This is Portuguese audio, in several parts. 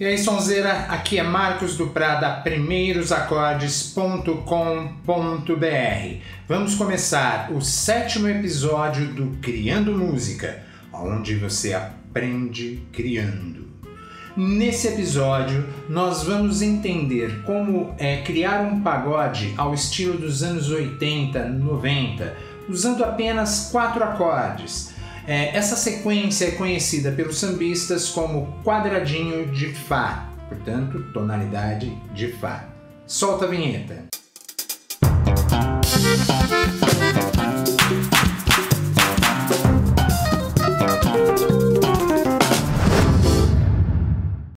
E aí, Sonzeira, aqui é Marcos do Prada, primeiracordes.com.br. Vamos começar o sétimo episódio do Criando Música, onde você aprende criando. Nesse episódio, nós vamos entender como é criar um pagode ao estilo dos anos 80, 90, usando apenas quatro acordes é, essa sequência é conhecida pelos sambistas como quadradinho de Fá, portanto, tonalidade de Fá. Solta a vinheta.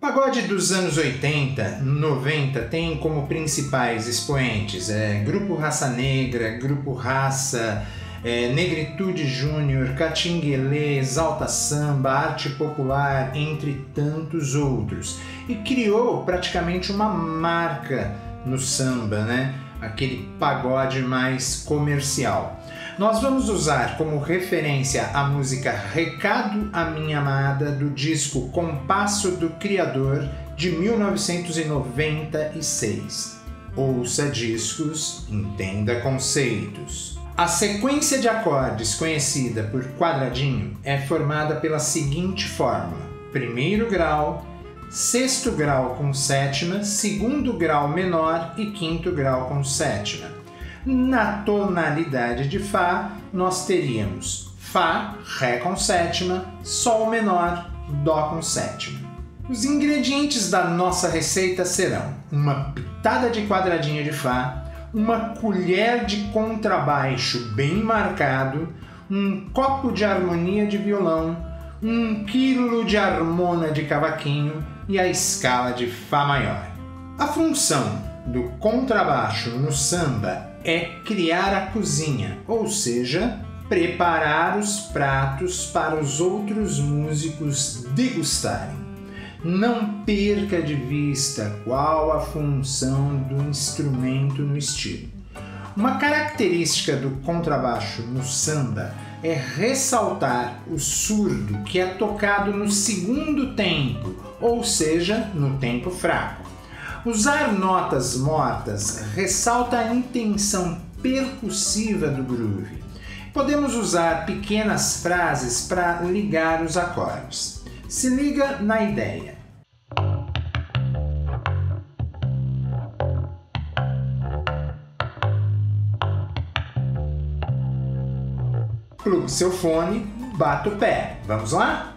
Pagode dos anos 80, 90 tem como principais expoentes é, Grupo Raça Negra, Grupo Raça, é, Negritude Júnior, Catinguelê, Exalta Samba, Arte Popular, entre tantos outros. E criou praticamente uma marca no samba, né? Aquele pagode mais comercial. Nós vamos usar como referência a música Recado à Minha Amada do disco Compasso do Criador de 1996. Ouça discos, entenda conceitos. A sequência de acordes conhecida por quadradinho é formada pela seguinte fórmula: primeiro grau, sexto grau com sétima, segundo grau menor e quinto grau com sétima. Na tonalidade de Fá, nós teríamos Fá, Ré com sétima, Sol menor, Dó com sétima. Os ingredientes da nossa receita serão uma pitada de quadradinho de Fá, uma colher de contrabaixo bem marcado, um copo de harmonia de violão, um quilo de harmona de cavaquinho e a escala de Fá maior. A função do contrabaixo no samba é criar a cozinha, ou seja, preparar os pratos para os outros músicos degustarem. Não perca de vista qual a função do instrumento no estilo. Uma característica do contrabaixo no samba é ressaltar o surdo que é tocado no segundo tempo, ou seja, no tempo fraco. Usar notas mortas ressalta a intenção percussiva do groove. Podemos usar pequenas frases para ligar os acordes. Se liga na ideia. plugue seu fone, bata o pé. Vamos lá?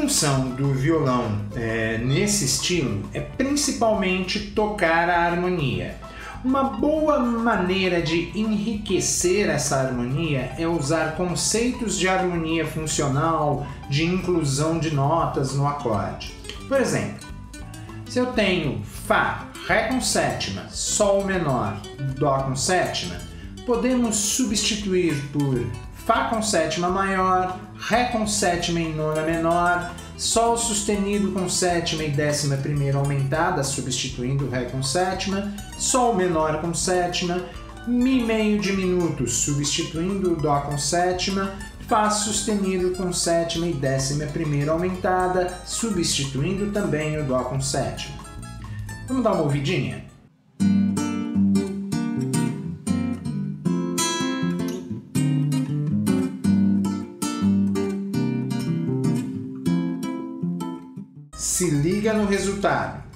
Função do violão é, nesse estilo é principalmente tocar a harmonia. Uma boa maneira de enriquecer essa harmonia é usar conceitos de harmonia funcional, de inclusão de notas no acorde. Por exemplo, se eu tenho Fá, Ré com sétima, Sol menor, Dó com sétima, podemos substituir por Fá com sétima maior, Ré com sétima em nona menor, Sol sustenido com sétima e décima primeira aumentada, substituindo Ré com sétima, Sol menor com sétima, Mi meio diminuto, substituindo o Dó com sétima, Fá sustenido com sétima e décima primeira aumentada, substituindo também o Dó com sétima. Vamos dar uma ouvidinha? Se liga no resultado.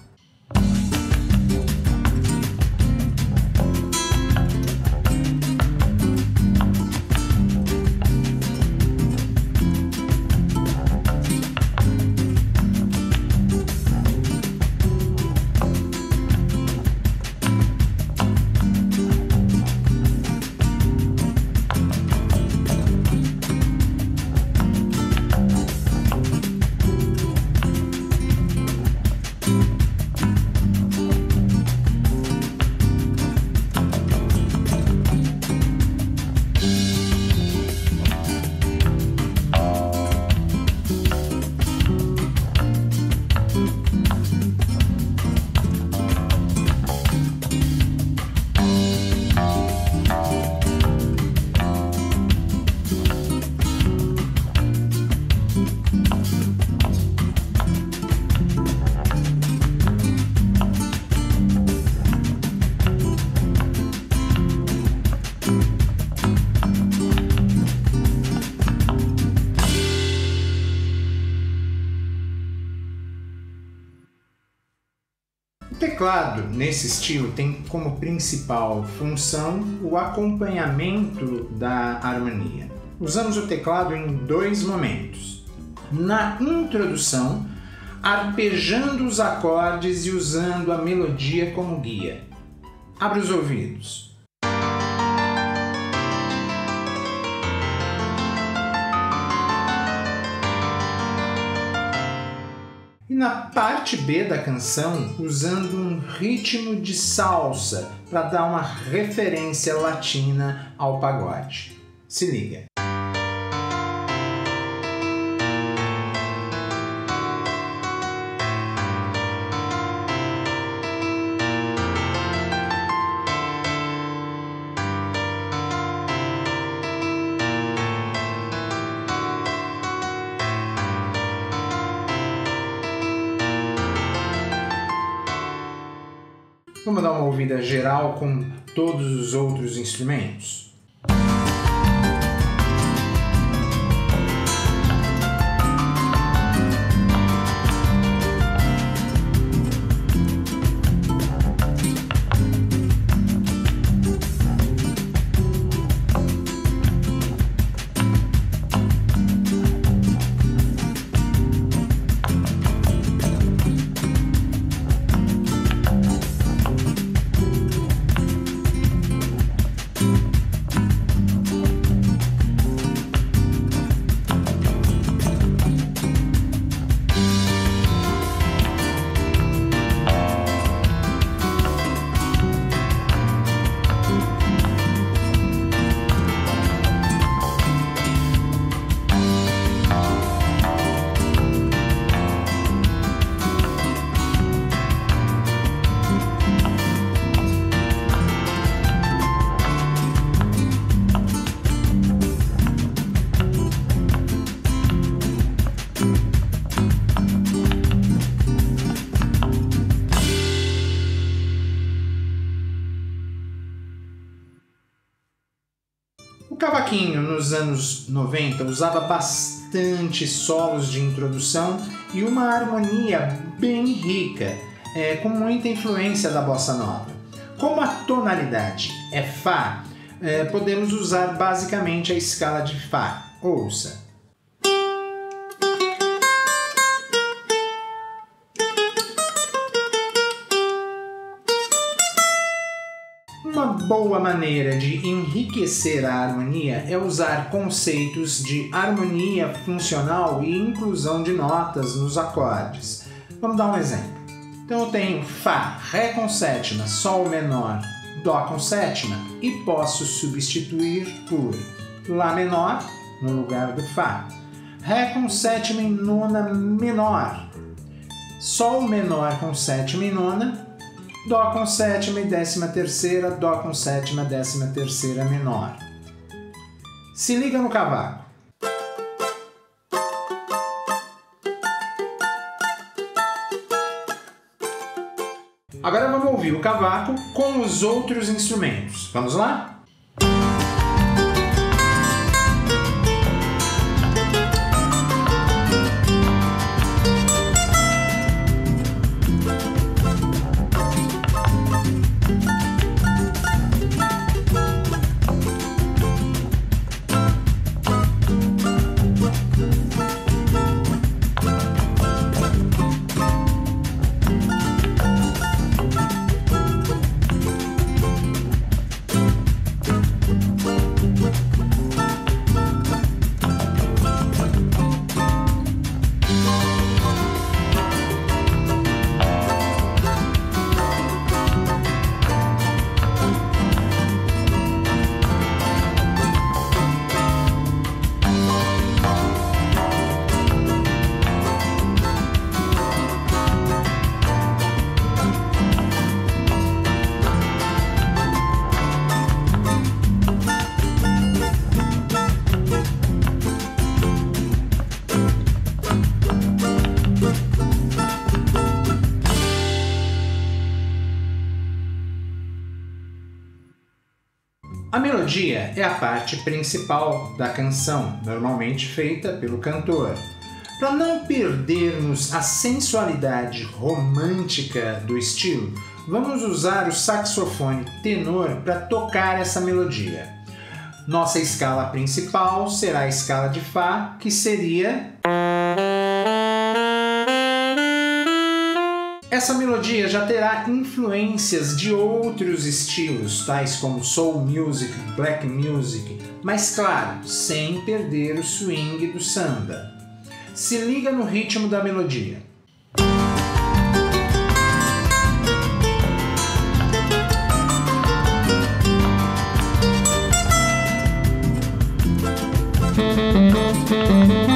Teclado nesse estilo tem como principal função o acompanhamento da harmonia. Usamos o teclado em dois momentos. Na introdução, arpejando os acordes e usando a melodia como guia. Abre os ouvidos. Na parte B da canção usando um ritmo de salsa para dar uma referência latina ao pagode. Se liga. Vamos dar uma ouvida geral com todos os outros instrumentos? Cavaquinho nos anos 90 usava bastante solos de introdução e uma harmonia bem rica, é, com muita influência da bossa nova. Como a tonalidade é Fá, é, podemos usar basicamente a escala de Fá. Ouça. Uma boa maneira de enriquecer a harmonia é usar conceitos de harmonia funcional e inclusão de notas nos acordes. Vamos dar um exemplo. Então eu tenho Fá, Ré com sétima, Sol menor, Dó com sétima e posso substituir por Lá menor no lugar do Fá, Ré com sétima e nona menor, Sol menor com sétima e nona Dó com sétima e décima terceira, Dó com sétima, décima terceira menor. Se liga no cavaco. Agora vamos ouvir o cavaco com os outros instrumentos. Vamos lá? A melodia é a parte principal da canção, normalmente feita pelo cantor. Para não perdermos a sensualidade romântica do estilo, vamos usar o saxofone tenor para tocar essa melodia. Nossa escala principal será a escala de Fá, que seria Essa melodia já terá influências de outros estilos, tais como soul music, black music, mas claro, sem perder o swing do samba. Se liga no ritmo da melodia. Nos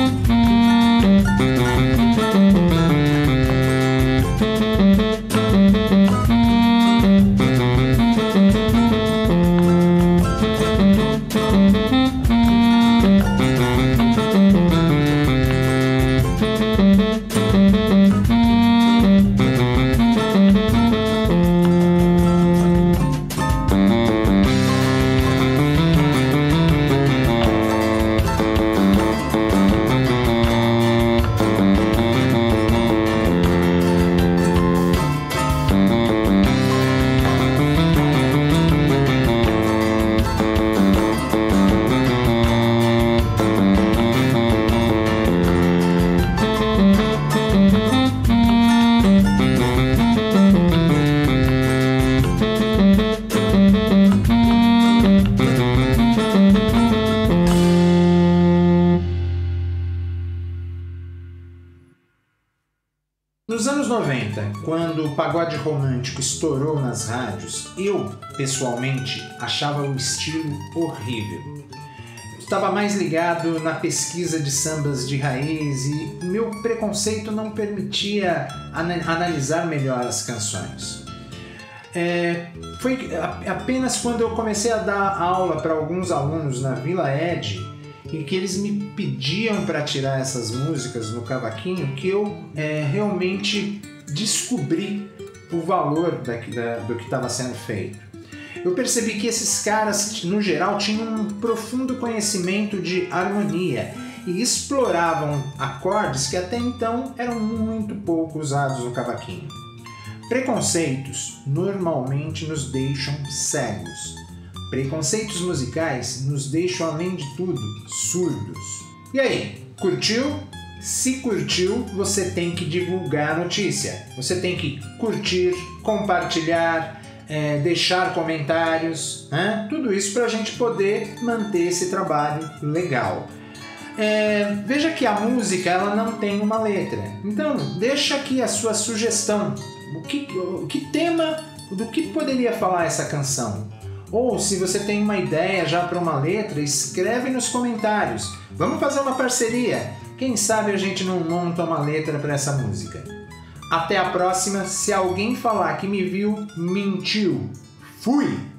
romântico estourou nas rádios, eu, pessoalmente, achava o estilo horrível. Estava mais ligado na pesquisa de sambas de raiz e meu preconceito não permitia analisar melhor as canções. É, foi apenas quando eu comecei a dar aula para alguns alunos na Vila Ed e que eles me pediam para tirar essas músicas no cavaquinho que eu é, realmente descobri o valor da, da, do que estava sendo feito. Eu percebi que esses caras, no geral, tinham um profundo conhecimento de harmonia e exploravam acordes que até então eram muito pouco usados no cavaquinho. Preconceitos normalmente nos deixam cegos Preconceitos musicais nos deixam, além de tudo, surdos. E aí, curtiu? Se curtiu, você tem que divulgar a notícia. Você tem que curtir, compartilhar, é, deixar comentários, né? tudo isso para a gente poder manter esse trabalho legal. É, veja que a música ela não tem uma letra, então deixa aqui a sua sugestão. O que, o que tema, do que poderia falar essa canção? Ou se você tem uma ideia já para uma letra, escreve nos comentários. Vamos fazer uma parceria. Quem sabe a gente não monta uma letra para essa música. Até a próxima. Se alguém falar que me viu, mentiu. Fui!